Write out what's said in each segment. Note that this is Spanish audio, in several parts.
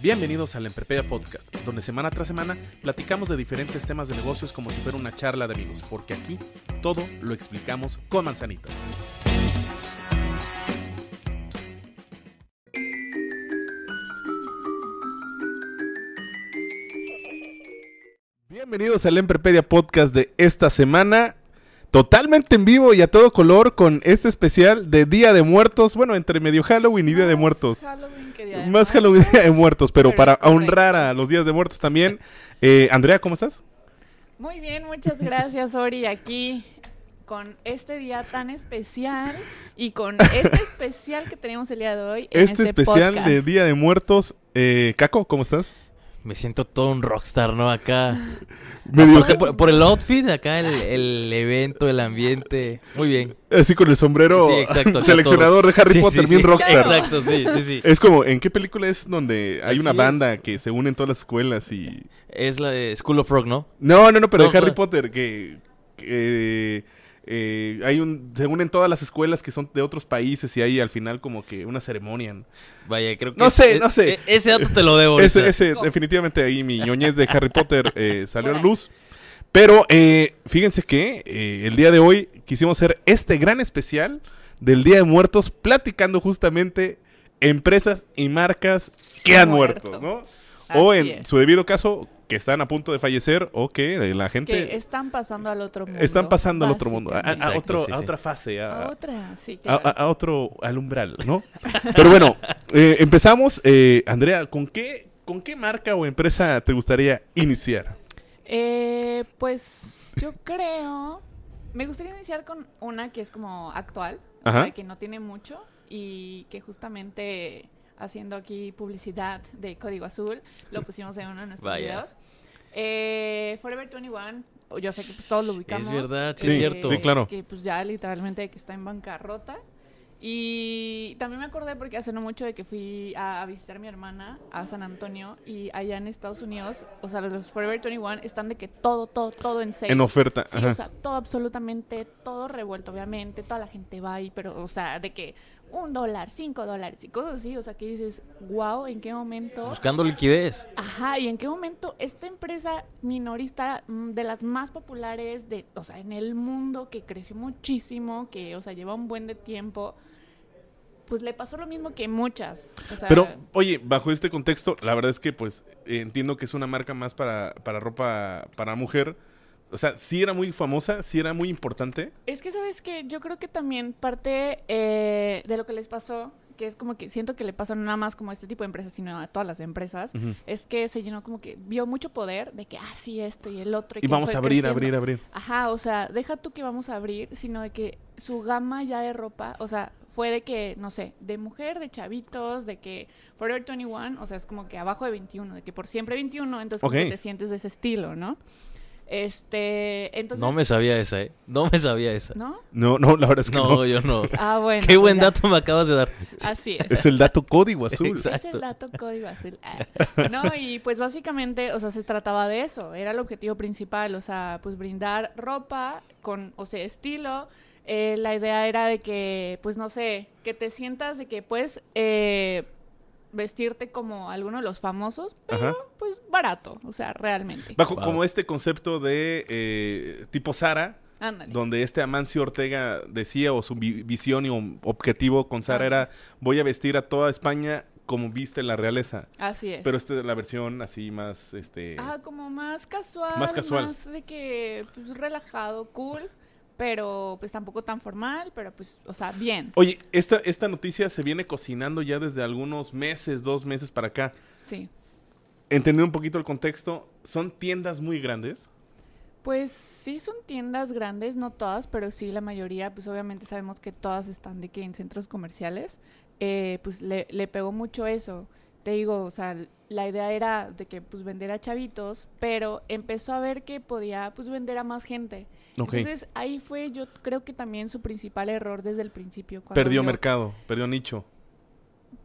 Bienvenidos al Emprepedia Podcast, donde semana tras semana platicamos de diferentes temas de negocios como si fuera una charla de amigos, porque aquí todo lo explicamos con manzanitas. Bienvenidos al Emprepedia Podcast de esta semana. Totalmente en vivo y a todo color con este especial de Día de Muertos. Bueno, entre medio Halloween y Día de Muertos. Halloween que Día de Más. Halloween y Día de Muertos, pero, Pero para honrar a los Días de Muertos también. Eh, Andrea, ¿cómo estás? Muy bien, muchas gracias, Ori, aquí con este día tan especial y con este especial que tenemos el día de hoy. en Este, especial podcast. de Día de Muertos. Eh, Caco, ¿cómo estás? Me siento todo un rockstar, ¿no? Acá. Medio por, por el outfit, acá el, el evento, el ambiente. Muy bien. así con el sombrero Sí, exacto, seleccionador de Harry Sí, Potter, sí, bien sí. rockstar. Exacto, sí, sí, sí. Es como, ¿en qué película es donde hay Así una es. banda que se une en todas las escuelas y... Es la de School of Rock, ¿no? No, no, no, pero No, de Harry. Potter, que, que, eh, hay un, se unen todas las escuelas que son de otros países y hay al final como que una ceremonia. Vaya, creo que. No sé, es- no sé. e- ese dato te lo debo. Ese, ese definitivamente ahí mi ñoñez de Harry Potter eh, salió a la luz. Pero eh, fíjense que eh, el día de hoy quisimos hacer este gran especial del Día de Muertos platicando justamente empresas y marcas que han muerto, Muerto. ¿no? O en es. su debido caso, que están a punto de fallecer o que la gente... Que están pasando al otro mundo. Están pasando al otro mundo, a, a-. Exacto, otro, sí, a sí. otra fase, a, A otra, sí, a- claro. a- a otro al umbral, ¿no? Pero bueno, eh, empezamos. Eh, Andrea, ¿con qué, ¿con qué marca o empresa te gustaría iniciar? Eh, pues yo creo. Me gustaría iniciar con una que es como actual, o Ajá. sea, que no tiene mucho y que justamente haciendo aquí publicidad de Código Azul lo pusimos en uno de nuestros Vaya. videos. Eh, Forever 21, yo sé que pues, todos lo ubicamos. verdad, sí, es cierto. Sí, claro. Que pues ya literalmente que está en bancarrota. Y también me acordé porque hace no mucho de que fui a, a visitar a mi hermana a San Antonio y allá en Estados Unidos, o sea, los Forever 21 están de que todo, todo, todo en sale. En oferta. Sí, Ajá. o sea, todo absolutamente, todo revuelto, obviamente, toda la gente va ahí, pero, o sea, de que un dólar, cinco dólares y cosas así, o sea, que dices, wow, ¿en qué momento? Buscando liquidez. Ajá, y en qué momento esta empresa minorista mm, de las más populares de, o sea, en el mundo que creció muchísimo, que, o sea, lleva un buen de tiempo, pues le pasó lo mismo que muchas. O sea, Pero, oye, bajo este contexto, la verdad es que, pues, eh, entiendo que es una marca más para, para ropa para mujer. O sea, sí era muy famosa, sí era muy importante. Es que, ¿sabes que Yo creo que también parte eh, de lo que les pasó, que es como que siento que le pasó no nada más como a este tipo de empresas, sino a todas las empresas, es que se llenó como que vio mucho poder de que, ah, sí, esto y el otro. Y que vamos a abrir, creciendo. abrir, abrir. Ajá, o sea, deja tú que vamos a abrir, sino de que su gama ya de ropa, o sea, fue de que, no sé, de mujer, de chavitos, de que Forever 21, o sea, es como que abajo de 21, de que por siempre 21, entonces como que te sientes de ese estilo, ¿no? Este, entonces... No me sabía esa, ¿eh? No me sabía esa. ¿No? No, no, la verdad es que no. No, yo no. Ah, bueno. Qué pues buen ya. dato me acabas de dar. Así es. Es el dato código azul. Exacto. Es el dato código azul. Ah. No, y pues básicamente, o sea, se trataba de eso. Era el objetivo principal, o sea, pues brindar ropa con, o sea, estilo. Eh, la idea era de que, pues no sé, que te sientas de que puedes eh, vestirte como alguno de los famosos, pero Ajá. pues barato, o sea, realmente. Bajo Wow. como este concepto de eh, tipo Sara, Ándale. donde este Amancio Ortega decía o su vi- visión y objetivo con Sara Ajá. era voy a vestir a toda España como viste la realeza. Así es. Pero esta es la versión así más este Ajá, como más casual. Más casual. Más de que, pues, relajado, cool. Pero, pues, tampoco tan formal, pero, pues, o sea, bien. Oye, esta, esta noticia se viene cocinando ya desde algunos meses, dos meses para acá. Sí. Entendiendo un poquito el contexto, son tiendas muy grandes. Pues sí son tiendas grandes, no todas, pero sí la mayoría, pues obviamente sabemos que todas están de que en centros comerciales, eh, pues le, le pegó mucho eso. Te digo, o sea, la idea era de que pues vender a chavitos, pero empezó a ver que podía pues vender a más gente. Ok. Entonces ahí fue yo creo que también su principal error desde el principio. cuando Perdió mercado, perdió nicho,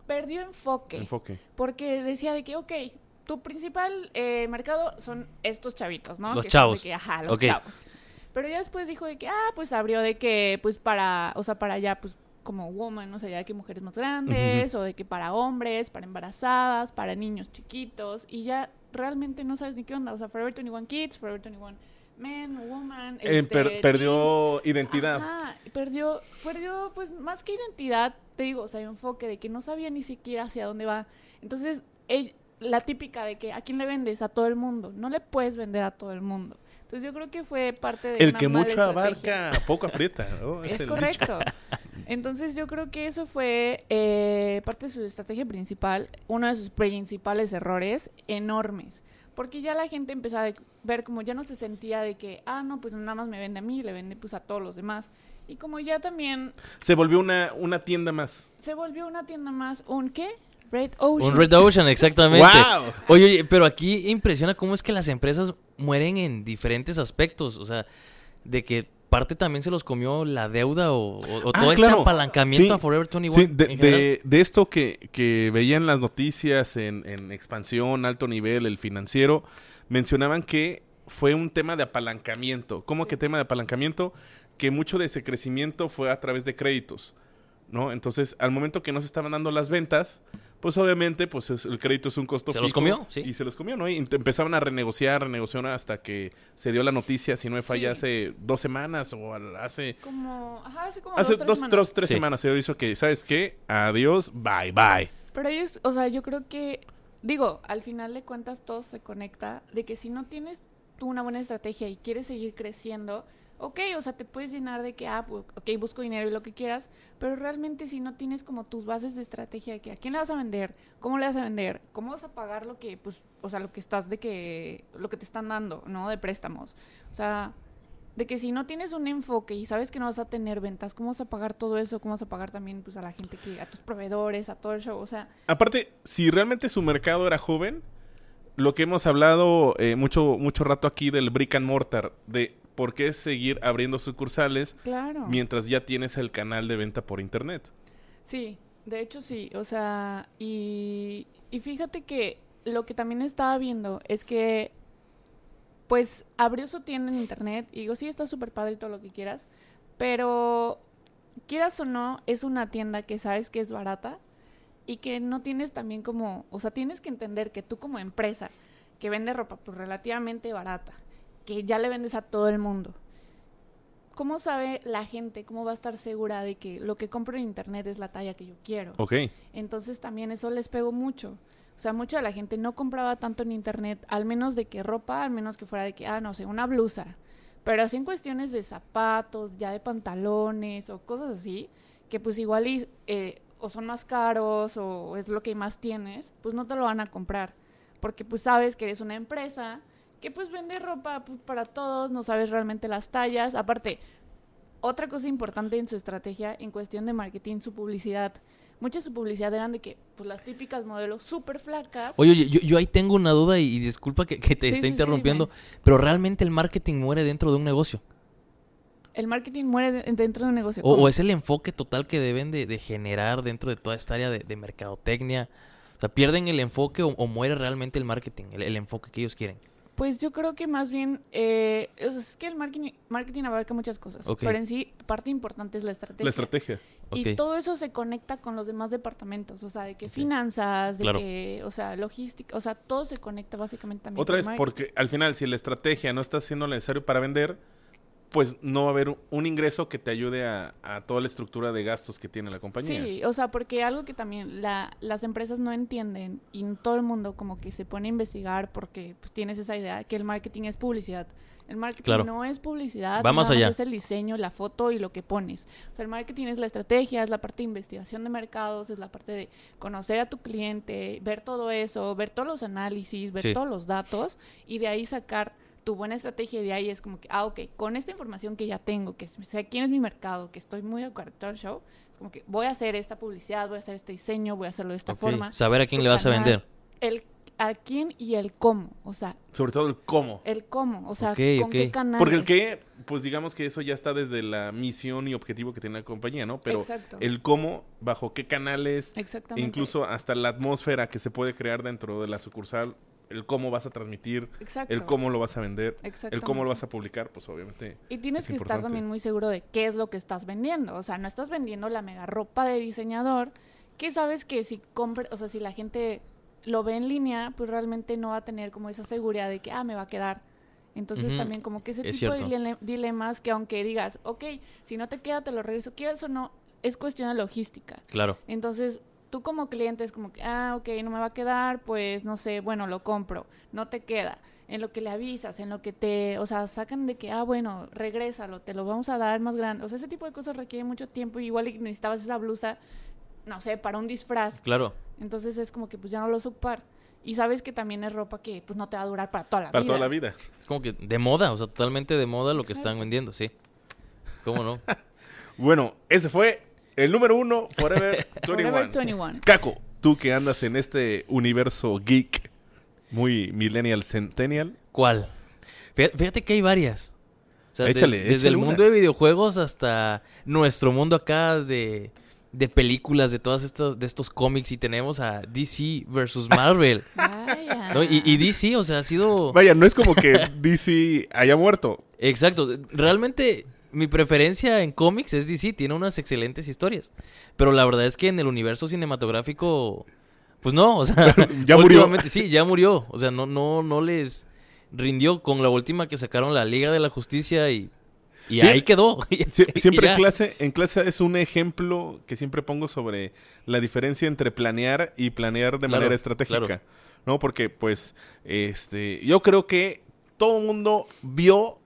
Perdió enfoque. enfoque. Porque decía de que, ok, tu principal eh, mercado son estos chavitos, ¿no? Los Que son de chavos. que, ajá, los chavos. Pero ya después dijo de que, ah, pues abrió de que, pues para, o sea, para ya, pues como woman, o sea, ya de que mujeres más grandes, o de que para hombres, para embarazadas, para niños chiquitos, y ya realmente no sabes ni qué onda. O sea, Forever 21 Kids, Forever 21 Men, Woman. Eh, este, teens. perdió identidad. Ajá, perdió, perdió, pues más que identidad, te digo, o sea, enfoque de que no sabía ni siquiera hacia dónde va. Entonces, la típica de que a quién le vendes, a todo el mundo. No le puedes vender a todo el mundo. Entonces, yo creo que fue parte de El una que mala mucho estrategia. abarca, poco aprieta. ¿no? Es correcto. Entonces yo creo que eso fue eh, parte de su estrategia principal, uno de sus principales errores enormes. Porque ya la gente empezó a ver como ya no se sentía de que, ah, no, pues nada más me vende a mí, le vende pues a todos los demás. Y como ya también. Se volvió una, una tienda más. se volvió una tienda más, ¿un qué? Red Ocean. Un Red Ocean, exactamente. ¡Wow! Oye, oye, pero aquí impresiona cómo es que las empresas mueren en diferentes aspectos. O sea, de que parte también se los comió la deuda o, o- o Ah, todo este apalancamiento Sí, a Forever 21. Sí, de esto que, que veían las noticias en, en expansión, alto nivel, el financiero, mencionaban que fue un tema de apalancamiento. ¿Cómo que tema de apalancamiento? Que mucho de ese crecimiento fue a través de créditos, ¿no? Entonces, al momento que no se estaban dando las ventas, pues obviamente, pues es- el crédito es un costo ¿Se los comió? Sí. Y se los comió, ¿no? Y empezaban a renegociar, renegociar hasta que se dio la noticia, si no me falla, Sí. hace dos semanas o al- hace... Como, ajá, hace como Hace dos, tres dos, semanas. tres, tres Sí. semanas se hizo que, ¿sabes qué? Adiós, bye, bye. Pero ellos, o sea, yo creo que, digo, al final de cuentas todo se conecta de que si no tienes tú una buena estrategia y quieres seguir creciendo, ok, o sea, te puedes llenar de que, ah, ok, busco dinero y lo que quieras, pero realmente si no tienes como tus bases de estrategia de que a quién le vas a vender, cómo le vas a vender, cómo vas a pagar lo que, pues, o sea, lo que estás de que, lo que te están dando, ¿no? De préstamos. O sea, de que si no tienes un enfoque y sabes que no vas a tener ventas, ¿cómo vas a pagar todo eso? ¿Cómo vas a pagar también, pues, a la gente que, a tus proveedores, a todo el show? O sea, Aparte, si realmente su mercado era joven, lo que hemos hablado eh, mucho, mucho rato aquí del brick and mortar, de por qué seguir abriendo sucursales claro. mientras ya tienes el canal de venta por internet. Sí, de hecho sí, o sea, y, y fíjate que lo que también estaba viendo es que, pues, abrió su tienda en internet y digo, sí, está súper padre y todo lo que quieras, pero quieras o no, es una tienda que sabes que es barata y que no tienes también como, o sea, tienes que entender que tú como empresa que vende ropa pues relativamente barata, que ya le vendes a todo el mundo, ¿cómo sabe la gente, cómo va a estar segura de que lo que compro en internet es la talla que yo quiero? Ok. Entonces también eso les pegó mucho. O sea, mucha de la gente no compraba tanto en internet, al menos de que ropa, al menos que fuera de que, ah, no sé, una blusa. Pero así en cuestiones de zapatos, ya de pantalones o cosas así, que pues igual y, eh, o son más caros o es lo que más tienes, pues no te lo van a comprar. Porque pues sabes que eres una empresa que pues vende ropa pues, para todos, no sabes realmente las tallas. Aparte, otra cosa importante en su estrategia en cuestión de marketing, su publicidad. Mucha de su publicidad eran de que, pues las típicas modelos súper flacas. Oye, oye, yo, yo ahí tengo una duda y, y disculpa que, que te Sí, esté sí, interrumpiendo, pero realmente el marketing muere dentro de un negocio. El marketing muere de- dentro de un negocio. O, es el enfoque total que deben de, de generar dentro de toda esta área de, de mercadotecnia. O sea, pierden el enfoque o, o muere realmente el marketing, el, el enfoque que ellos quieren. Pues yo creo que más bien, eh, o sea, es que el marketing, marketing abarca muchas cosas, pero en sí parte importante es la estrategia. La estrategia. Y todo eso se conecta con los demás departamentos, o sea, de que finanzas, de Claro. que, o sea, logística, o sea, todo se conecta básicamente también. Otra vez, marketing. porque al final, si la estrategia no está siendo necesario para vender, pues no va a haber un ingreso que te ayude a, a toda la estructura de gastos que tiene la compañía. Sí, o sea, porque algo que también la, las empresas no entienden y todo el mundo como que se pone a investigar porque pues, tienes esa idea que el marketing es publicidad. El marketing Claro. no es publicidad, Va más nada allá. es el diseño, la foto y lo que pones. O sea, el marketing es la estrategia, es la parte de investigación de mercados, es la parte de conocer a tu cliente, ver todo eso, ver todos los análisis, ver Sí. todos los datos y de ahí sacar tu buena estrategia de ahí es como que, ah, ok, con esta información que ya tengo, que sé quién es mi mercado, que estoy muy de acuerdo el show, es como que voy a hacer esta publicidad, voy a hacer este diseño, voy a hacerlo de esta forma. Saber a quién le vas a vender. El a quién y el cómo, o sea, Sobre todo el cómo. el cómo, o sea, con qué canal. Porque el qué, pues digamos que eso ya está desde la misión y objetivo que tiene la compañía, ¿no? Pero Exacto. el cómo, bajo qué canales, Exactamente. incluso hasta la atmósfera que se puede crear dentro de la sucursal, el cómo vas a transmitir, Exacto. el cómo lo vas a vender, el cómo lo vas a publicar, pues obviamente. Y tienes Es que estar también muy seguro de qué es lo que estás vendiendo. O sea, no estás vendiendo la mega ropa de diseñador, que sabes que si compra, o sea, si la gente lo ve en línea, pues realmente no va a tener como esa seguridad de que, ah, me va a quedar. Entonces también como que ese es tipo de cierto. dilemas que aunque digas, ok, si no te queda, te lo regreso, quieras o no, es cuestión de logística. Claro. Entonces, tú como cliente es como que, ah, ok, no me va a quedar, pues no sé, bueno, lo compro, no te queda. En lo que le avisas, en lo que te, o sea, sacan de que, ah, bueno, regrésalo, te lo vamos a dar más grande. O sea, ese tipo de cosas requiere mucho tiempo. y Igual necesitabas esa blusa, no sé, para un disfraz. Claro. Entonces es como que pues ya no lo supar. Y sabes que también es ropa que pues no te va a durar para toda la Para vida. toda la vida. Es como que de moda, o sea, totalmente de moda lo que están vendiendo, sí. ¿Cómo no? Bueno, ese fue el número uno, Forever 21. Forever 21. Caco, tú que andas en este universo geek, muy millennial, centennial. ¿Cuál? Fíjate, que hay varias. O sea, des- Échale, desde échale el una. mundo de videojuegos hasta nuestro mundo acá de, de películas, de todas estas, de estos cómics. Y tenemos a DC versus Marvel. Vaya. ¿no? y, y DC, o sea, ha sido... Vaya, no es como que DC haya muerto. Exacto. Realmente mi preferencia en cómics es DC. Tiene unas excelentes historias. Pero la verdad es que en el universo cinematográfico... Pues no, o sea... Ya murió. Sí, ya murió. O sea, no, no, no les rindió con la última que sacaron la Liga de la Justicia y... Y ahí quedó. Sie- siempre en clase, en clase es un ejemplo que siempre pongo sobre la diferencia entre planear y planear de Claro, manera estratégica. claro. ¿No? Porque, pues, este, yo creo que todo el mundo vio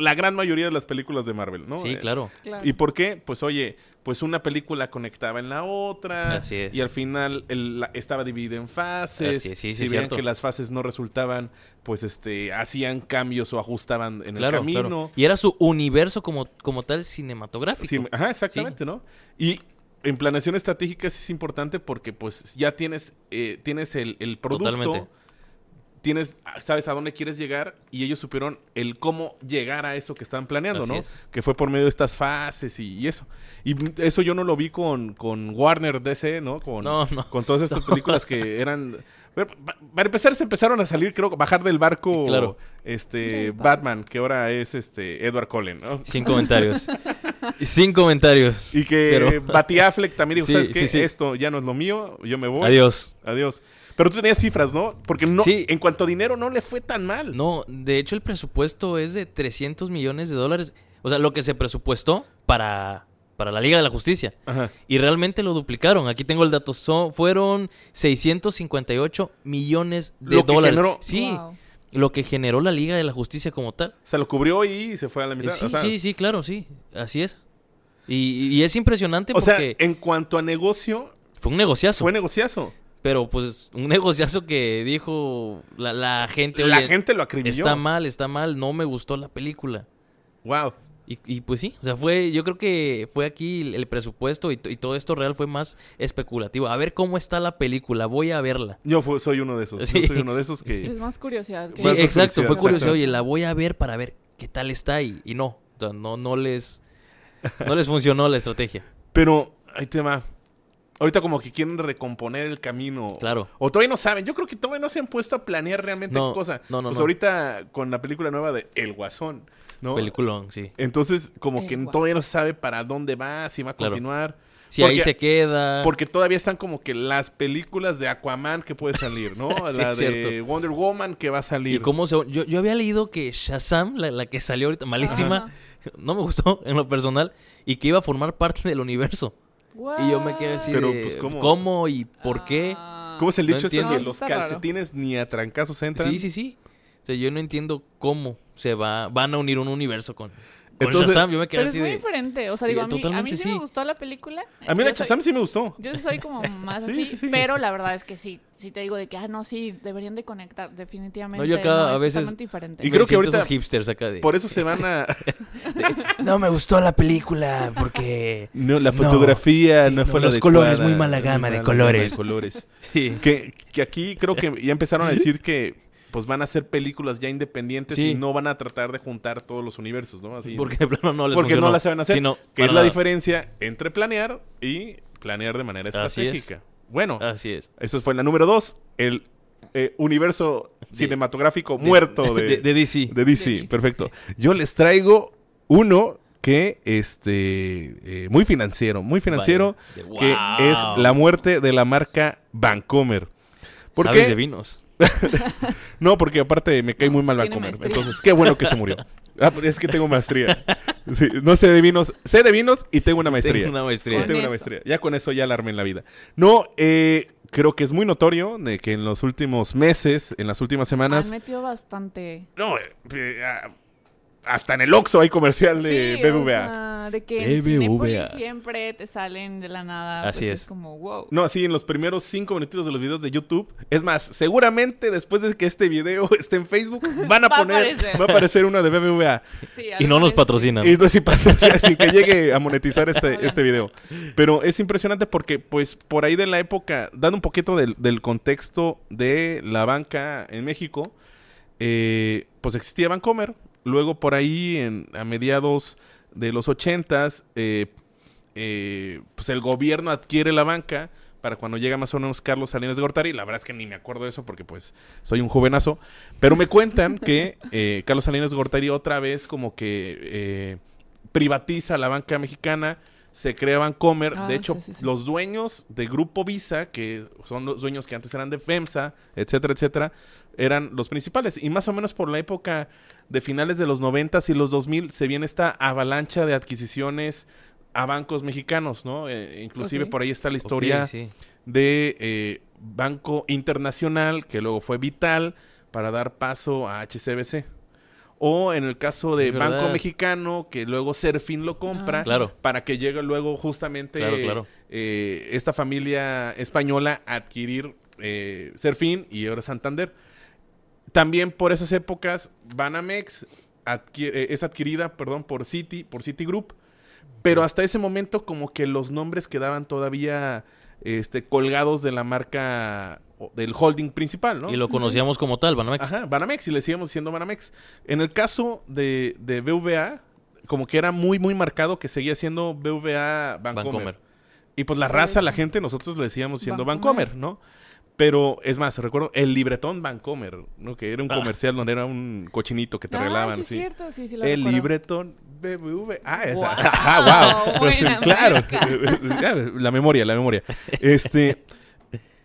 la gran mayoría de las películas de Marvel, ¿no? Sí, Eh, claro. Claro. ¿Y por qué? Pues oye, pues una película conectaba en la otra. Así es. Y al final el- la- estaba dividida en fases. Así es, sí, sí, si veían que las fases no resultaban, pues este, hacían cambios o ajustaban en Claro, el camino. claro. Y era su universo como, como tal cinematográfico. Sí, ajá, exactamente, ¿no? Y en planeación estratégica sí es importante porque pues ya tienes, eh, tienes el, el producto, Totalmente. Tienes, sabes a dónde quieres llegar y ellos supieron el cómo llegar a eso que estaban planeando, Así ¿no? es. Que fue por medio de estas fases y, y eso. Y eso yo no lo vi con, con Warner DC, ¿no? Con, No, no. con todas estas películas que eran... Para empezar, se empezaron a salir, creo, bajar del barco Claro. este. Batman, que ahora es este Edward Cullen, ¿no? Sin comentarios. Sin comentarios. Y que Pero- Batty Affleck también dijo, Sí, ¿sabes qué? sí, sí. Esto ya no es lo mío, yo me voy. Adiós. Adiós. Pero tú tenías cifras, ¿no? Porque no, Sí. en cuanto a dinero no le fue tan mal. No, de hecho el presupuesto es de 300 millones de dólares. O sea, lo que se presupuestó para, para la Liga de la Justicia. Ajá. Y realmente lo duplicaron. Aquí tengo el dato. Son, fueron 658 millones de Lo que dólares. generó- Sí, Wow. lo que generó la Liga de la Justicia como tal. Se lo cubrió y se fue a la mitad. Sí, o sea, sí, sí, claro, sí. Así es. Y, y es impresionante o sea, porque en cuanto a negocio, fue un negociazo. fue negociazo. Pero pues un negociazo que dijo la, la gente. la "Oye, gente lo acribilló. Está mal, está mal, no me gustó la película. Wow. Y, y, pues sí, o sea, fue, yo creo que fue aquí el, presupuesto y, y todo esto real fue más especulativo. A ver cómo está la película, voy a verla. Yo soy uno de esos. Sí. Yo soy uno de esos Es que... más curiosidad. que- Sí, Más exacto, curiosidad, fue curioso. exacto. Oye, la voy a ver para ver qué tal está y, y no, o sea, no, no les, no les funcionó la estrategia. Pero, ahí te va. Ahorita como que quieren recomponer el camino. Claro. O todavía no saben. Yo creo que todavía no se han puesto a planear realmente No, qué cosa. no, no, pues no. ahorita con la película nueva de El Guasón, ¿no? Peliculón, sí. Entonces, como El que Guasón. todavía no se sabe para dónde va, si va a Claro. continuar. Si Porque- ahí se queda. Porque todavía están como que las películas de Aquaman que puede salir, ¿no? Sí, la de cierto. Wonder Woman que va a salir. ¿Y cómo se.? Yo, yo había leído que Shazam, la, la que salió ahorita, malísima, Ajá. no me gustó en lo personal, y que iba a formar parte del universo. Y yo me quedé así Pero, de, pues, ¿cómo? y por qué? Ah. ¿Cómo es el No dicho ese que los raro. calcetines ni a trancazos entran? Sí, sí, sí. O sea, yo no entiendo cómo se va, van a unir un universo con... Con Entonces- Shazam yo me quedé Pero es así muy de... diferente. O sea, digo, a mí, a mí sí, sí. me gustó la película. A mí la Yo soy- Shazam sí me gustó. Yo soy como más Sí, así, sí, sí. pero la verdad es que sí, sí te digo de que, ah, no, sí, deberían de conectar, definitivamente. No, yo acá a es veces- diferente. Y creo que ahorita- esos hipsters acá de... Por eso se van a... No me gustó la película porque No, la No, fotografía sí, no, no, fue la los colores, muy mala gama de colores. colores. Sí. que, que aquí creo que ya empezaron a decir que pues van a hacer películas ya independientes Sí. y no van a tratar de juntar todos los universos, ¿no? Así, Porque de plano no les porque no funcionó. las saben hacer. Sí, no, que es la nada. diferencia entre planear y planear de manera Así es. estratégica. Bueno, Así es. eso fue la número dos, el eh, universo De- cinematográfico muerto de, de, de DC. de DC, De DC. perfecto. Yo les traigo uno que, este, eh, muy financiero, muy financiero, que ¡Wow! es la muerte de la marca Vancomer. ¿Por ¿Sabes qué? de vinos? No, porque aparte me cae muy mal Tiene Vancomer. maestría. Entonces, qué bueno que se murió. Ah, pero es que tengo maestría. Sí, no sé de vinos, sé de vinos y tengo una maestría. Tengo una maestría. Tengo una eso. maestría. Ya con eso ya la armé en la vida. No, eh, creo que es muy notorio de que en los últimos meses, en las últimas semanas, Han metido bastante. no, eh, eh, ah, hasta en el Oxxo hay comercial de Sí, BBVA. o sea, de que BBVA. Siempre te salen de la nada. Así pues es. como, wow. No, así en los primeros cinco minutitos de los videos de YouTube. Es más, seguramente después de que este video esté en Facebook, van a Va poner, aparecer. va a aparecer una de BBVA. Sí, Y no nos patrocinan. Y no si pasa, o sea, sin que llegue a monetizar este, este video. Pero es impresionante porque, pues, por ahí de la época, dando un poquito del, del contexto de la banca en México, eh, pues existía Bancomer. Luego, por ahí, en, a mediados de los ochentas, eh, eh, pues el gobierno adquiere la banca para cuando llega más o menos Carlos Salinas de Gortari. La verdad es que ni me acuerdo de eso porque pues soy un jovenazo. Pero me cuentan que eh, Carlos Salinas de Gortari otra vez como que eh, privatiza la banca mexicana, se crea Bancomer. Ah, de hecho, sí, sí, sí. los dueños de Grupo Visa, que son los dueños que antes eran de FEMSA, etcétera, etcétera, eran los principales. Y más o menos por la época de finales de los 90 y los 2000 se viene esta avalancha de adquisiciones a bancos mexicanos, ¿no? Eh, inclusive por ahí está la historia sí. de eh, Banco Internacional, que luego fue vital para dar paso a HCBC. O en el caso de verdad. Banco Mexicano, que luego Serfín lo compra Ah. Claro. para que llegue luego justamente Claro, claro. eh, esta familia española a adquirir eh, Serfín y ahora Santander. También por esas épocas, Banamex adquiere- eh, es adquirida, perdón, por Citi, por Citigroup. Pero hasta ese momento como que los nombres quedaban todavía este, colgados de la marca del holding principal, ¿no? Y lo conocíamos como tal, Banamex. Ajá, Banamex, y le seguimos diciendo Banamex. En el caso de, de BVA, como que era muy, muy marcado que seguía siendo BVA Bancomer. Bancomer. Y pues la raza, la gente, nosotros le decíamos siendo Bancomer. Bancomer, ¿no? Pero es más, recuerdo el libretón Bancomer, ¿no? Que era un Ah. comercial donde era un cochinito que te Ah, regalaban, sí, es sí. cierto, sí, sí lo El recuerdo. libretón BBV. Ah, esa. Guau, Ah, wow. buena claro. la memoria, la memoria. Este.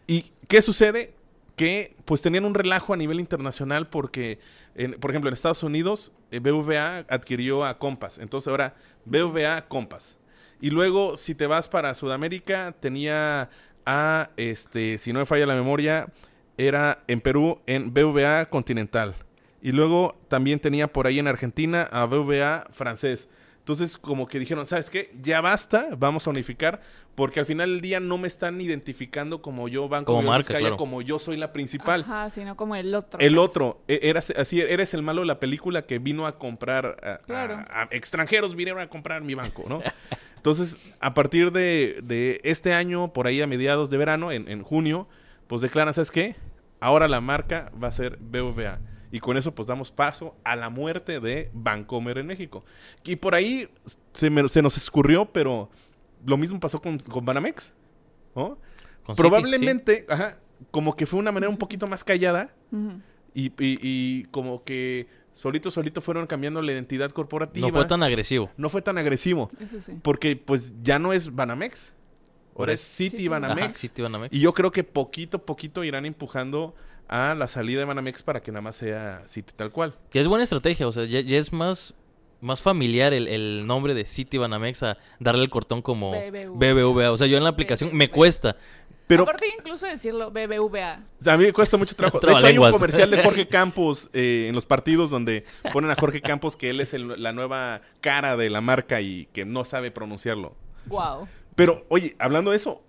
¿Y qué sucede? Que pues tenían un relajo a nivel internacional porque, en- por ejemplo, en Estados Unidos, eh, BVA adquirió a Compass. Entonces ahora BVA Compass. Y luego, si te vas para Sudamérica, tenía a, este, si no me falla la memoria, era en Perú en BVA Continental. Y luego también tenía por ahí en Argentina a BVA francés. Entonces, como que dijeron, ¿sabes qué? Ya basta, vamos a unificar, porque al final del día no me están identificando como yo, Banco Como de marca, Vizcaya, claro. como yo soy la principal. Ajá, sino como el otro. El pues. otro, e- eras, así, eres el malo de la película que vino a comprar, a, a- Claro. a extranjeros vinieron a comprar mi banco, ¿no? Entonces, a partir de, de este año, por ahí a mediados de verano, en, en junio, pues declaran, ¿sabes qué? Ahora la marca va a ser BVA. Y con eso, pues damos paso a la muerte de Bancomer en México. Y por ahí se, me- se nos escurrió, pero lo mismo pasó con, con Banamex, ¿no? Con Citi, Probablemente, ajá, como que fue una manera un poquito más callada y, y- y como que solito, solito fueron cambiando la identidad corporativa. No fue tan agresivo. No fue tan agresivo. Eso sí. Porque pues ya no es Banamex. Ahora es City City. Banamex. Ajá, Citi Banamex. Y yo creo que poquito a poquito irán empujando a la salida de Banamex para que nada más sea City tal cual. Que es buena estrategia, o sea, ya, ya es más, más familiar el, el nombre de City Banamex a darle el cortón como BBVA. BBVA. O sea, yo en la aplicación me cuesta Pero Aparte incluso decirlo BBVA. a mí me cuesta mucho trabajo. De hecho, hay un comercial de Jorge Campos eh, en los partidos donde ponen a Jorge Campos que él es el- la nueva cara de la marca y que no sabe pronunciarlo. Wow. Pero, oye, hablando de eso,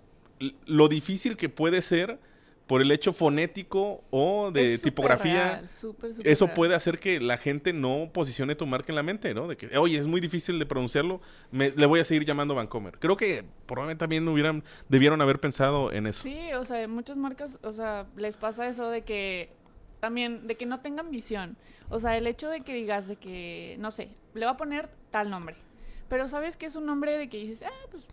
lo difícil que puede ser por el hecho fonético o de Es tipografía, real, súper eso real. puede hacer que la gente no posicione tu marca en la mente, ¿no? De que, oye, es muy difícil de pronunciarlo, me- le voy a seguir llamando Vancomer. Creo que probablemente también hubieran, debieron haber pensado en eso. Sí, o sea, muchas marcas, o sea, les pasa eso de que también, de que no tengan visión. O sea, el hecho de que digas de que, no sé, le va a poner tal nombre. Pero sabes que es un nombre de que dices, ah, pues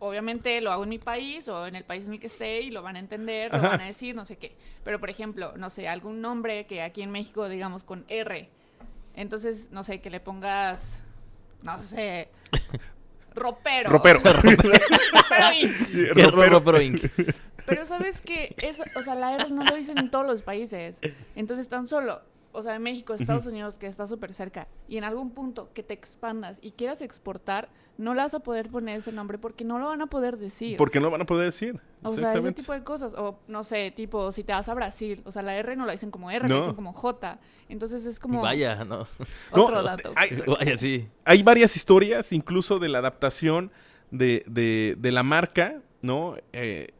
obviamente lo hago en mi país o en el país en el que esté y lo van a entender, lo van a decir, no sé qué. Pero por ejemplo, no sé, algún nombre que aquí en México digamos con R. Entonces, no sé, que le pongas, no sé, ropero. Ropero. Ropero pero Inc. Pero sabes que es, o sea, la R no lo dicen en todos los países. Entonces, tan solo, o sea, en México, Estados Unidos, que está súper cerca, y en algún punto que te expandas y quieras exportar, no le vas a poder poner ese nombre porque no lo van a poder decir. Porque no van a poder decir. o sea, ese tipo de cosas. O, no sé, tipo, si te vas a Brasil, o sea, la R no la dicen como R, No. la dicen como J. Entonces es como Vaya, no. otro No, dato. hay- Vaya, sí. hay varias historias, incluso de la adaptación de, de- de la marca, ¿no? Eh,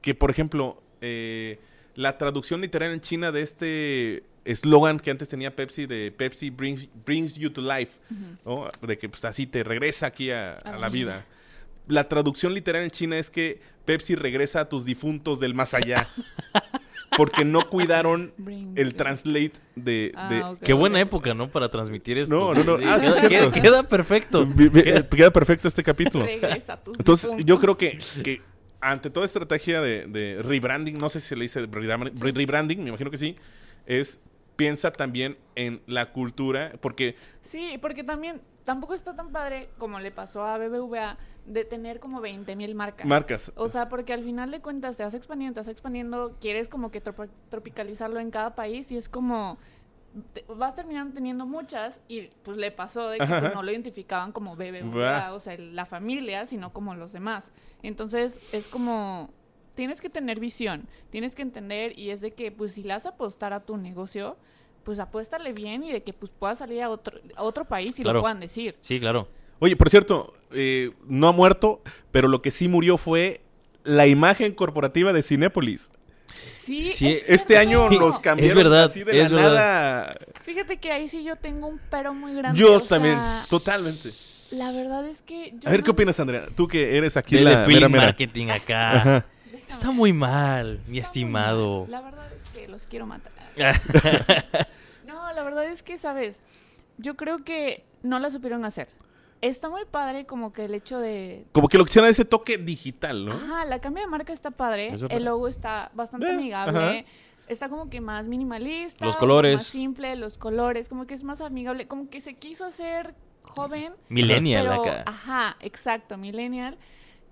que, por ejemplo, eh, la traducción literal en China de este eslogan que antes tenía Pepsi, de Pepsi brings, brings you to life, ¿no? De que pues, así te regresa aquí a, la vida. La traducción literal en China es que Pepsi regresa a tus difuntos del más allá. Porque no cuidaron el translate de, Ah, de- Qué buena época, ¿no? Para transmitir esto. No, no, no. Ah, sí, queda, cierto. queda- queda perfecto. Eh, queda perfecto este capítulo. Regresa a tus Entonces, difuntos. yo creo que, que ante toda estrategia de, de rebranding, no sé si se le dice rebra- Sí. rebranding, me imagino que sí, es piensa también en la cultura, porque Sí, porque también tampoco está tan padre como le pasó a BBVA de tener como 20 mil marcas. marcas. O sea, porque al final de cuentas te vas expandiendo, te vas expandiendo, quieres como que tropicalizarlo en cada país y es como te- vas terminando teniendo muchas y pues le pasó de que Ajá, pues, no lo identificaban como Va. BBVA, o sea, la familia, sino como los demás. Entonces es como tienes que tener visión, tienes que entender y es de que pues si le vas a apostar a tu negocio, pues apuéstale bien y de que pues puedas salir a otro, a otro país y Claro. lo puedan decir. Sí, claro. Oye, por cierto, eh, no ha muerto, pero lo que sí murió fue la imagen corporativa de Cinépolis. Sí, Sí, es Este año nos cambiaron verdad, así de es la verdad. nada. Fíjate que ahí sí yo tengo un pero muy grande. Yo también, sea, totalmente. La verdad es que yo A ver, no- ¿qué opinas, Andrea? Tú que eres aquí Dele la mera. marketing acá. Ajá. Está muy mal, mi Está estimado. mal. La verdad es que los quiero matar. No, la verdad es que, ¿sabes? Yo creo que no la supieron hacer. Está muy padre como que el hecho de... Como que lo quisieran ese toque digital, ¿no? Ajá, la cambio de marca está padre. Es El logo está bastante Eh, amigable. ajá. Está como que más minimalista. Los colores. Más simple, los colores. Como que es más amigable. Como que se quiso hacer joven. Millennial pero, acá. Ajá, exacto, millennial.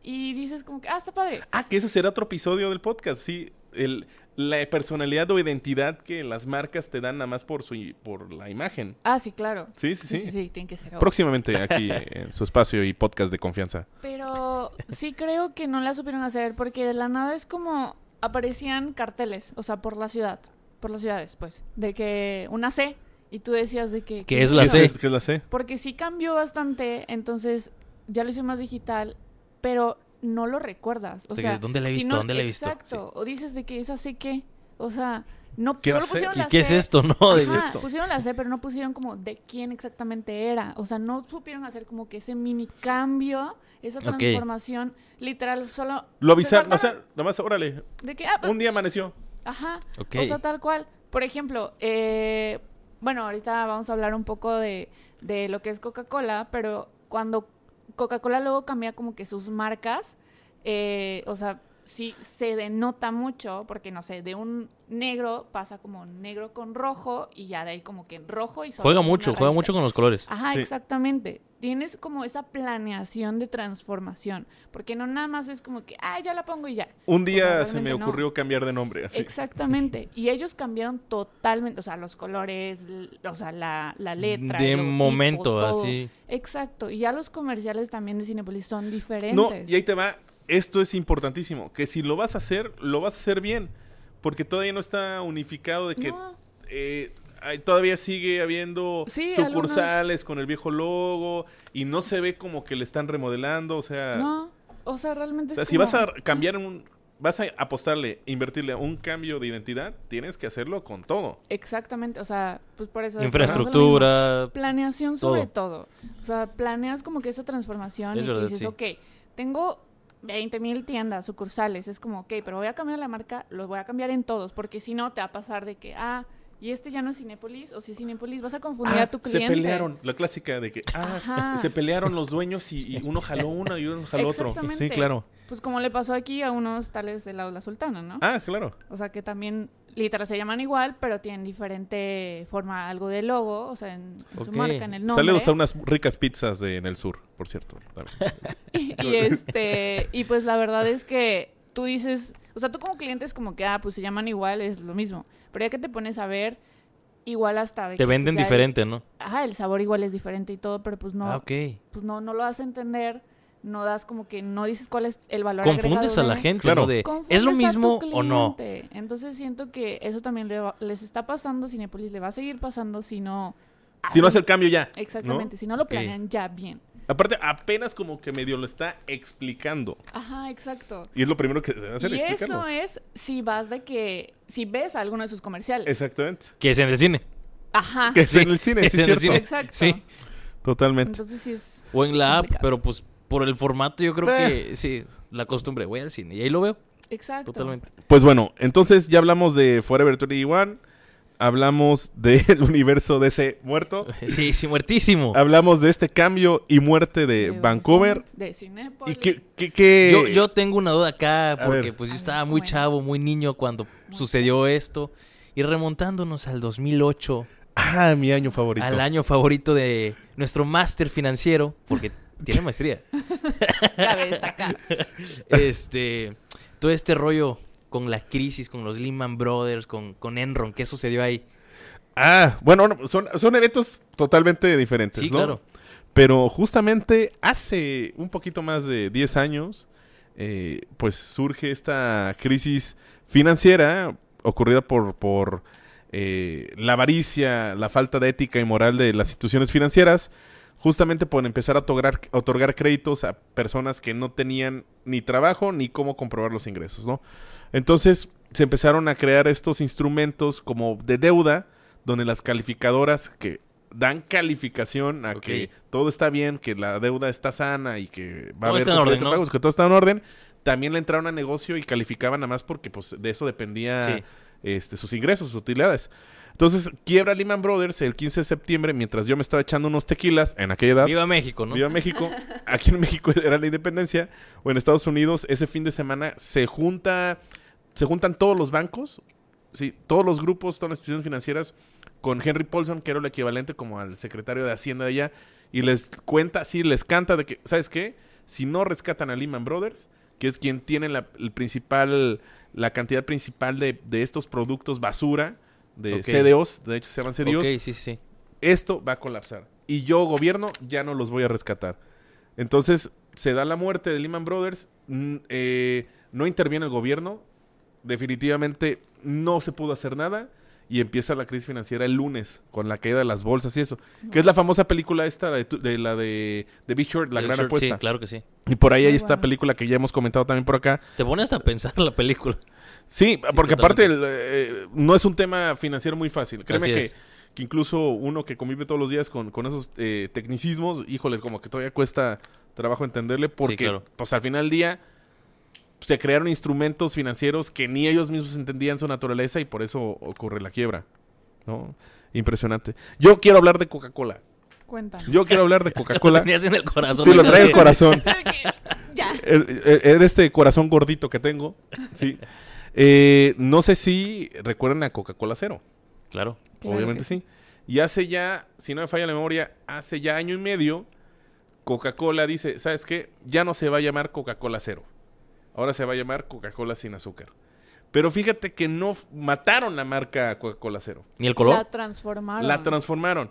Y dices como que, ah, está padre. Ah, que ese será otro episodio del podcast, sí. El, la personalidad o identidad que las marcas te dan nada más por su por la imagen. Ah, sí, claro. Sí, sí, Sí, sí. sí, sí, tiene que ser. obvio. Próximamente aquí en su espacio y podcast de confianza. Pero sí creo que no la supieron hacer porque de la nada es como aparecían carteles, o sea, por la ciudad, por las ciudades, pues, de que una C y tú decías de que... ¿Qué es la ¿Qué C? qué es la C? Porque sí cambió bastante, entonces ya lo hice más digital, pero no lo recuerdas. O O sea, sea, que, ¿dónde la he si visto? no- ¿Dónde la he visto? Exacto. O dices de que esa C qué, o sea, no ¿Qué va solo pusieron ¿Y la qué es esto, no? Ajá, Dices, esto? pusieron la C, pero no pusieron como de quién exactamente era. O sea, no supieron hacer como que ese mini cambio, esa transformación, literal, solo... Lo avisaron, o sea, nada más, órale. de que, ah, Un día amaneció. Ajá. O sea, tal cual. Por ejemplo, eh, bueno, ahorita vamos a hablar un poco de, de lo que es Coca-Cola, pero cuando Coca-Cola luego cambia como que sus marcas, eh, o sea, sí se denota mucho, porque no sé, de un negro pasa como negro con rojo y ya de ahí como que en rojo y solo Juega mucho, juega mucho con los colores. Ajá, Sí. exactamente. Tienes como esa planeación de transformación, porque no nada más es como que, ah, ya la pongo y ya. Un O sea, día se me no. ocurrió cambiar de nombre. Así. Exactamente. Y ellos cambiaron totalmente, o sea, los colores, o sea, la, la letra. De el momento, todo. así. Exacto. Y ya los comerciales también de Cinepolis son diferentes. No, y ahí te va. Esto es importantísimo, que si lo vas a hacer, lo vas a hacer bien, porque todavía no está unificado de que No. eh, hay- todavía sigue habiendo Sí, sucursales con el viejo logo y no se ve como que le están remodelando, o sea, No, o sea, realmente o sea, es si como- vas a cambiar un vas a apostarle, invertirle a un cambio de identidad, tienes que hacerlo con todo. Exactamente, o sea, pues por eso... Infraestructura. Planeación sobre todo. O sea, planeas como que esa transformación Es y verdad, que dices, sí. ok, tengo 20 mil tiendas, sucursales, es como, ok, pero voy a cambiar la marca, los voy a cambiar en todos, porque si no te va a pasar de que, ah, y este ya no es Cinépolis, o si es Cinépolis, vas a confundir Ah, a tu se cliente. pelearon, la clásica de que ah, Ajá. se pelearon los dueños y, y uno jaló uno y uno jaló otro. Sí, claro. Pues como le pasó aquí a unos tales de la, la Sultana, ¿no? Ah, claro. O sea, que también literal se llaman igual, pero tienen diferente forma, algo de logo, o sea, en, en su marca, en el nombre. Saludos a unas ricas pizzas de, en el sur, por cierto. y este y pues la verdad es que tú dices o sea tú como cliente es como que ah pues se llaman igual es lo mismo pero ya que te pones a ver igual hasta de Te que, venden pues, diferente, ¿no? ajá el sabor igual es diferente y todo pero pues no Ah, ok. pues no no lo a entender no das como que no dices cuál es el valor Confundes a la de- gente, Claro. ¿no? De, Confundes ¿es lo mismo o no? Entonces siento que eso también le va- les está pasando Cinepolis, le va a seguir pasando si no... Si no hace el cambio ya. ¿no? Exactamente, si no lo planean ya bien. Aparte, apenas como que medio lo está explicando. Ajá, exacto. Y es lo primero que debe hacer, y explicarlo. eso es si vas de que, si ves alguno de sus comerciales. Exactamente. Que es en el cine. Ajá. Que es en el cine, es sí, en el cierto. cine. Exacto. Sí. Totalmente. Entonces sí es... O en la app, pero pues por el formato yo creo Eh. que sí, la costumbre, voy al cine y ahí lo veo Exacto. totalmente. Pues bueno, entonces ya hablamos de Forever 21. Hablamos del universo DC muerto. Sí, sí, muertísimo. Hablamos de este cambio y muerte de, Vancouver. De Cinépolis. ¿Y qué, qué- qué- Yo, yo tengo una duda acá porque pues yo A estaba muy chavo, muy niño cuando Muy sucedió esto y remontándonos al 2008, Ah, mi año favorito. al año favorito de nuestro máster financiero, porque tiene maestría. Cabe destacar. este, todo este rollo con la crisis, con los Lehman Brothers, con, con Enron, ¿qué sucedió ahí? Ah, bueno, no, son, son eventos totalmente diferentes, Sí, ¿no? claro. Pero justamente hace un poquito más de 10 años, eh, pues surge esta crisis financiera ocurrida por, por eh, la avaricia, la falta de ética y moral de las instituciones financieras, justamente por empezar a otorgar, a otorgar créditos a personas que no tenían ni trabajo ni cómo comprobar los ingresos, ¿no? Entonces se empezaron a crear estos instrumentos como de deuda, donde las calificadoras que dan calificación a que todo está bien, que la deuda está sana y que va Todo a haber está en orden, pagos, que todo está en orden, también le entraron a negocio y calificaban nada más porque pues de eso dependía Sí. este, sus ingresos, sus utilidades. Entonces, quiebra Lehman Brothers el 15 de septiembre mientras yo me estaba echando unos tequilas en aquella edad. Viva México, ¿no? Viva México. Aquí en México era la independencia. O en Estados Unidos, ese fin de semana se junta, se juntan todos los bancos, sí, todos los grupos, todas las instituciones financieras, con Henry Paulson, que era el equivalente como al secretario de Hacienda de allá, y les cuenta, sí, les canta de que, ¿sabes qué? Si no rescatan a Lehman Brothers, que es quien tiene la, el principal, la cantidad principal de, de estos productos basura, de. CDOs, de hecho se llaman CDOs, sí, sí, esto va a colapsar. Y yo, gobierno, ya no los voy a rescatar. Entonces, se da la muerte de Lehman Brothers. eh, no interviene el gobierno. Definitivamente no se pudo hacer nada. Y empieza la crisis financiera el lunes, con la caída de las bolsas y eso. Que es la famosa película esta de, tu- de la de, de Big Short, La Gran short, Apuesta. Sí, claro que sí. Y por ahí hay esta película que ya hemos comentado también por acá. Te pones a pensar la película. Sí, porque totalmente. aparte el, eh, no es un tema financiero muy fácil. Créeme Así que, es. que incluso uno que convive todos los días con, con esos eh, tecnicismos, híjole, como que todavía cuesta trabajo entenderle porque claro. pues al final del día se crearon instrumentos financieros que ni ellos mismos entendían su naturaleza y por eso ocurre la quiebra. ¿no? Impresionante. Yo quiero hablar de Coca-Cola. Cuéntanos. Yo quiero hablar de Lo Coca-Cola. tenías en el corazón. Sí, lo traigo en el corazón. ya. el- este corazón gordito que tengo. Sí. Eh, no sé si recuerdan a Coca-Cola Cero. Claro. Claro Obviamente que sí. Y hace ya, si no me falla la memoria, hace ya año y medio, Coca-Cola dice, ¿sabes qué? Ya no se va a llamar Coca-Cola Cero. Ahora se va a llamar Coca-Cola sin azúcar. Pero fíjate que no mataron la marca Coca-Cola Cero. Ni el color. La transformaron. La transformaron.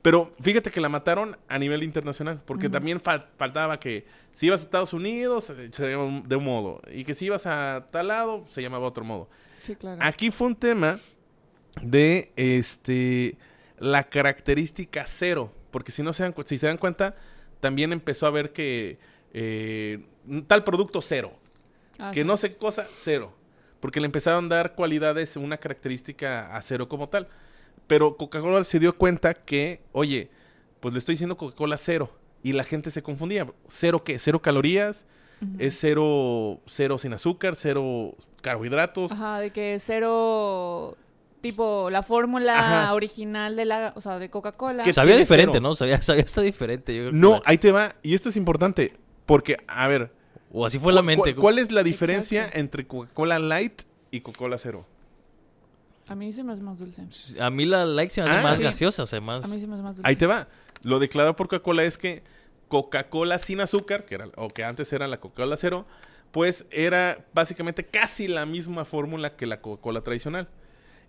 Pero fíjate que la mataron a nivel internacional, porque también fal- faltaba que si ibas a Estados Unidos eh, se llamaba de un modo, y que si ibas a tal lado se llamaba otro modo. Sí, claro. Aquí fue un tema de este la característica cero, porque si no se dan, si se dan cuenta, también empezó a ver que eh, tal producto cero, Ah, que sí. no sé cosa cero, porque le empezaron a dar cualidades, una característica a cero como tal. Pero Coca-Cola se dio cuenta que, oye, pues le estoy diciendo Coca-Cola cero. Y la gente se confundía. ¿Cero qué? ¿Cero calorías? ¿Es cero, cero sin azúcar? ¿Cero carbohidratos? Ajá, de que cero, tipo, la fórmula Ajá. original de la, o sea, de Coca-Cola. ¿Qué Sabía diferente, cero? ¿no? Sabía, sabía hasta diferente. yo creo que No, ahí te va. Y esto es importante. Porque, a ver, O así fue la ¿cu- mente. cu- ¿cuál es la diferencia Exacto. entre Coca-Cola Light y Coca-Cola Cero? A mí se me hace más dulce. A mí la like se me hace Ah. más Sí. gaseosa, o sea, más... A mí se me hace más dulce. Ahí te va. Lo declarado por Coca-Cola es que Coca-Cola sin azúcar, que era, o que antes era la Coca-Cola cero, pues era básicamente casi la misma fórmula que la Coca-Cola tradicional.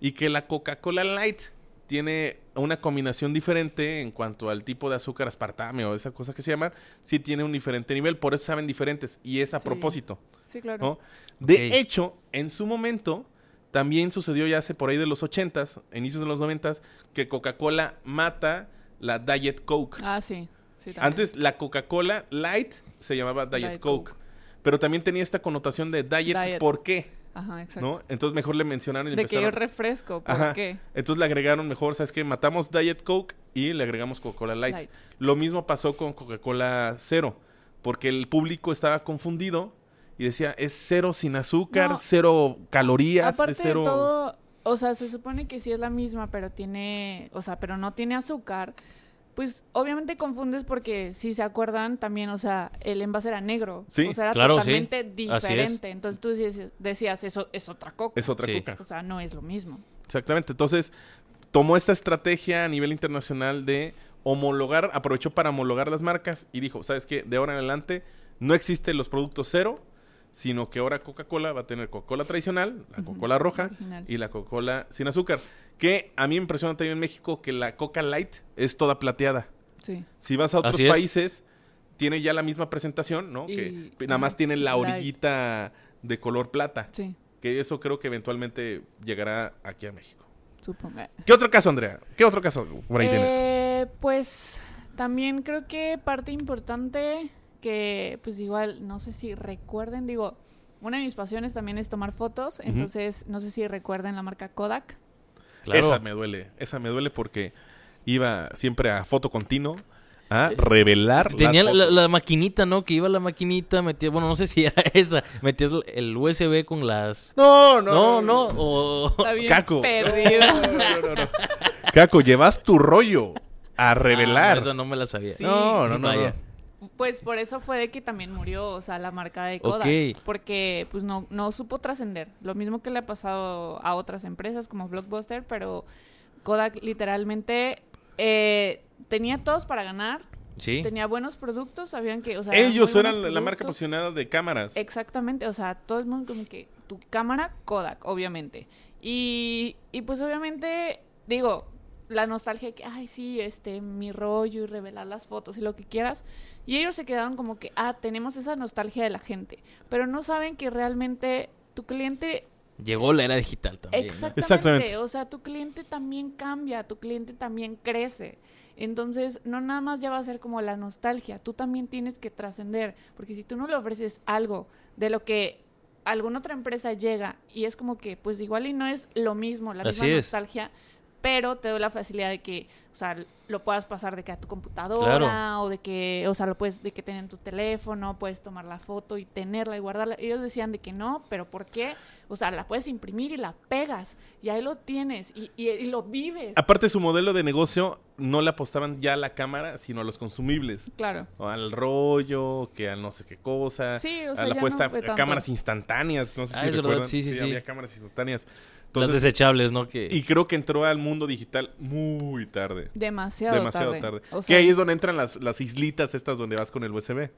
Y que la Coca-Cola Light tiene una combinación diferente en cuanto al tipo de azúcar aspartame o esa cosa que se llama, sí tiene un diferente nivel, por eso saben diferentes y es a Sí. propósito. Sí, claro. ¿no? De hecho, en su momento, también sucedió ya hace por ahí de los 80s, inicios de los 90s, que Coca-Cola mata la Diet Coke. Ah, sí. sí también. Antes la Coca-Cola Light se llamaba Diet, Diet Coke, Coke. pero también tenía esta connotación de Diet, Diet. ¿por qué? Ajá, exacto. ¿No? Entonces mejor le mencionaron y De que yo empezaron... refresco, ¿por Ajá. qué? Entonces le agregaron mejor, ¿sabes qué? Matamos Diet Coke y le agregamos Coca-Cola Light. Light. Lo mismo pasó con Coca-Cola Cero, porque el público estaba confundido y decía, es cero sin azúcar, No. cero calorías, Aparte es cero... de todo, o sea, se supone que sí es la misma, pero tiene, o sea, pero no tiene azúcar. Pues obviamente confundes porque si se acuerdan también, o sea, el envase era negro. Sí, o sea, era claro, totalmente diferente. Entonces tú decías, decías, eso es otra coca. Es otra Sí. coca. O sea, no es lo mismo. Exactamente. Entonces, tomó esta estrategia a nivel internacional de homologar, aprovechó para homologar las marcas y dijo, ¿sabes qué? De ahora en adelante no existen los productos cero, sino que ahora Coca-Cola va a tener Coca-Cola tradicional, la Coca-Cola roja original. y la Coca-Cola sin azúcar. Que a mí me impresiona también en México que la Coca Light es toda plateada. Sí. Si vas a otros Así es. países, tiene ya la misma presentación, ¿no? Y- que nada más tiene la light. orillita de color plata. Sí, Que eso creo que eventualmente llegará aquí a México. supongo. ¿Qué otro caso, Andrea? ¿Qué otro caso por ahí tienes? Eh, pues también creo que parte importante que pues igual no sé si recuerden, digo, una de mis pasiones también es tomar fotos, entonces no sé si recuerden la marca Kodak. Claro. Esa me duele. Esa me duele porque iba siempre a foto continuo a revelar Tenía las la, fotos. la maquinita, ¿no? Que iba a la maquinita, metía, bueno, no sé si era esa, metías el USB con las... No, No, no, o... Está bien Caco. perdido. No, no, no. Caco, llevas tu rollo a revelar. Ah, esa no me la sabía. Sí. No, no, no, Vaya. no. Pues por eso fue de que también murió, o sea, la marca de Kodak. Ok. Porque pues no, no supo trascender. Lo mismo que le ha pasado a otras empresas como Blockbuster, pero Kodak literalmente eh, tenía todos para ganar. Sí. Tenía buenos productos, sabían que, o sea, Ellos eran buenos la marca posicionada de cámaras. Exactamente, o sea, todo el mundo como que tu cámara Kodak, obviamente. Y, y pues obviamente, digo, la nostalgia de que, ay, sí, este, mi rollo y revelar las fotos y lo que quieras. Y ellos se quedaron como que, ah, tenemos esa nostalgia de la gente. Pero no saben que realmente tu cliente Llegó la era digital también. ¿no? Exactamente. O sea, tu cliente también cambia, tu cliente también crece. Entonces, no nada más ya va a ser como la nostalgia, tú también tienes que trascender, porque si tú no le ofreces algo de lo que alguna otra empresa llega y es como que, pues igual y no es lo mismo, la Así misma es. Pero te doy la facilidad de que, o sea, lo puedas pasar de que a tu computadora Claro. o de que, o sea, lo puedes de que tener en tu teléfono, puedes tomar la foto y tenerla y guardarla. Ellos decían de que no, pero ¿por qué? O sea, la puedes imprimir y la pegas y ahí lo tienes y, y- y lo vives. Aparte, su modelo de negocio no le apostaban ya a la cámara, sino a los consumibles. Claro. O al rollo, que al no sé qué cosa. Sí, o sea, a la ya puesta no fue a tanto. cámaras instantáneas. No sé Ah, si es verdad, recuerdan. sí, sí, sí. había cámaras instantáneas. Las desechables, ¿no? Que... y creo que entró al mundo digital muy tarde. Demasiado, Demasiado tarde. O que ahí es donde entran las, las islitas estas donde vas con el USB.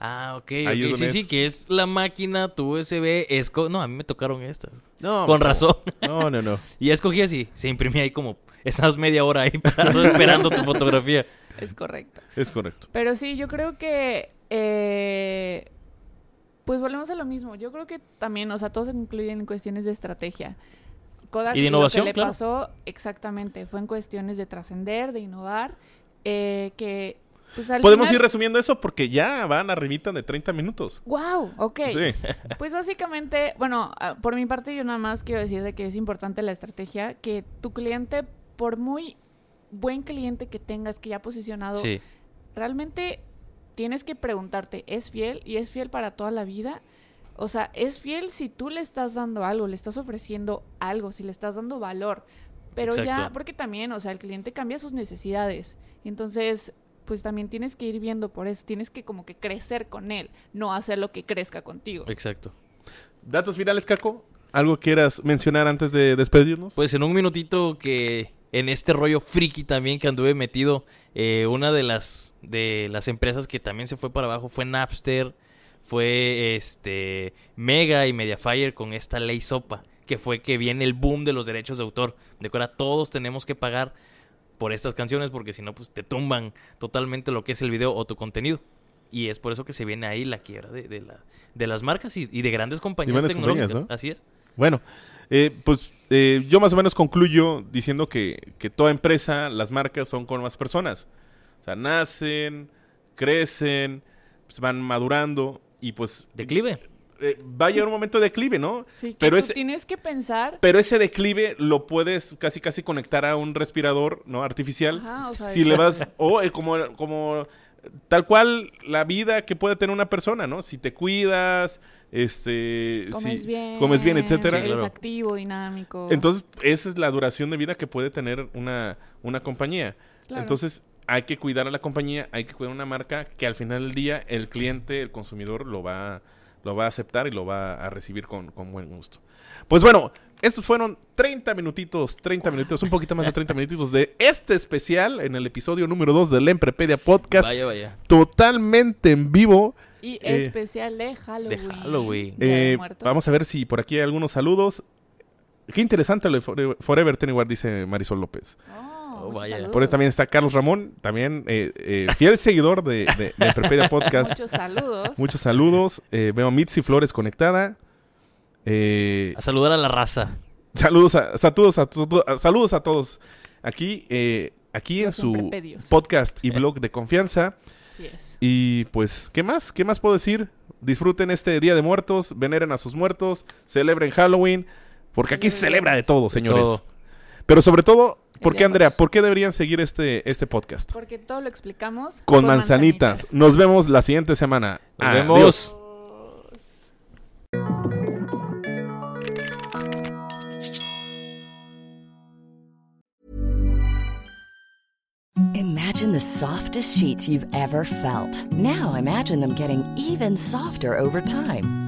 Ah, ok. Ahí es ok, donde Sí, sí, que es la máquina, tu USB. Esco... No, a mí me tocaron estas. No, Con razón. No, no, no. Y escogí así. Se imprimía ahí como. Estás media hora ahí parado esperando tu fotografía. Es correcto. Es correcto. Pero sí, yo creo que. eh, pues volvemos a lo mismo. Yo creo que también, o sea, todos se incluyen en cuestiones de estrategia. Kodak, Y de innovación, lo que le claro. pasó exactamente fue en cuestiones de trascender, de innovar, eh, que pues al Podemos final- ir resumiendo eso porque ya van arribita de 30 minutos. ¡Wow! Ok. Sí. Pues básicamente, bueno, ah, por mi parte yo nada más quiero decir de que es importante la estrategia, que tu cliente, por muy buen cliente que tengas, que ya ha posicionado, Sí. realmente tienes que preguntarte, ¿es fiel? ¿Y es fiel para toda la vida? O sea, es fiel si tú le estás dando algo, le estás ofreciendo algo, si le estás dando valor. Pero ya, porque también, o sea, el cliente cambia sus necesidades. Entonces, pues también tienes que ir viendo por eso. Tienes que como que crecer con él, no hacer lo que crezca contigo. Exacto. Datos finales, Caco. ¿Algo quieras mencionar antes de despedirnos? Pues en un minutito que en este rollo friki también que anduve metido, eh, una de las de las empresas que también se fue para abajo fue Napster, fue este Mega y Mediafire con esta ley SOPA, que fue que viene el boom de los derechos de autor. De ahora todos tenemos que pagar por estas canciones porque si no pues te tumban totalmente lo que es el video o tu contenido. Y es por eso que se viene ahí la quiebra de, de la, de las marcas y, y de grandes compañías grandes tecnológicas. compañías, ¿no? Así es. Bueno, eh, pues eh, yo más o menos concluyo diciendo que, que toda empresa, las marcas son como más personas. O sea, nacen, crecen, pues van madurando y pues Declive. eh, va a llegar un momento de declive, ¿no? Sí, que Pero tú ese- tienes que pensar... Pero ese declive lo puedes casi casi conectar a un respirador, ¿no? Artificial. Ajá, o sea, si le vas, o eh, como, como tal cual la vida que puede tener una persona, ¿no? Si te cuidas, este, Comes si bien, comes bien, etcétera. eres claro. activo, dinámico. Entonces, esa es la duración de vida que puede tener una, una compañía. Claro. Entonces, hay que cuidar a la compañía, hay que cuidar una marca que al final del día el cliente, el consumidor lo va, lo va a aceptar y lo va a recibir con, con buen gusto. Pues bueno, estos fueron 30 minutitos, 30 minutitos, un poquito más de 30 minutitos de este especial en el episodio número 2 del Emprepedia Podcast, Vaya, vaya. totalmente en vivo. y eh, especial de Halloween. Halloween. De Eh, Muertos. vamos a ver si por aquí hay algunos saludos. Qué interesante lo de Fore- Forever Teneward, dice Marisol López. Oh, Oh, vaya. Por eso también está Carlos Ramón, también eh, eh, fiel seguidor de, de, Podcast. Muchos saludos. Muchos saludos. Eh, veo a Mitzi Flores conectada. Eh, A saludar a la raza. saludos, a, saludos, a, to- a- saludos a todos. Aquí, eh, aquí en su podcast y blog de confianza. Así es. Y pues, ¿qué más? ¿Qué más puedo decir? Disfruten este Día de Muertos, veneren a sus muertos, celebren Halloween, porque aquí se celebra de todo, señores. Todo. Pero sobre todo, ¿por qué, Andrea? ¿Por qué deberían seguir este, este podcast? Porque todo lo explicamos Con, manzanitas. Nos vemos la siguiente semana. Nos Adiós. vemos. Imagine the softest sheets you've ever felt. Now imagine them getting even softer over time.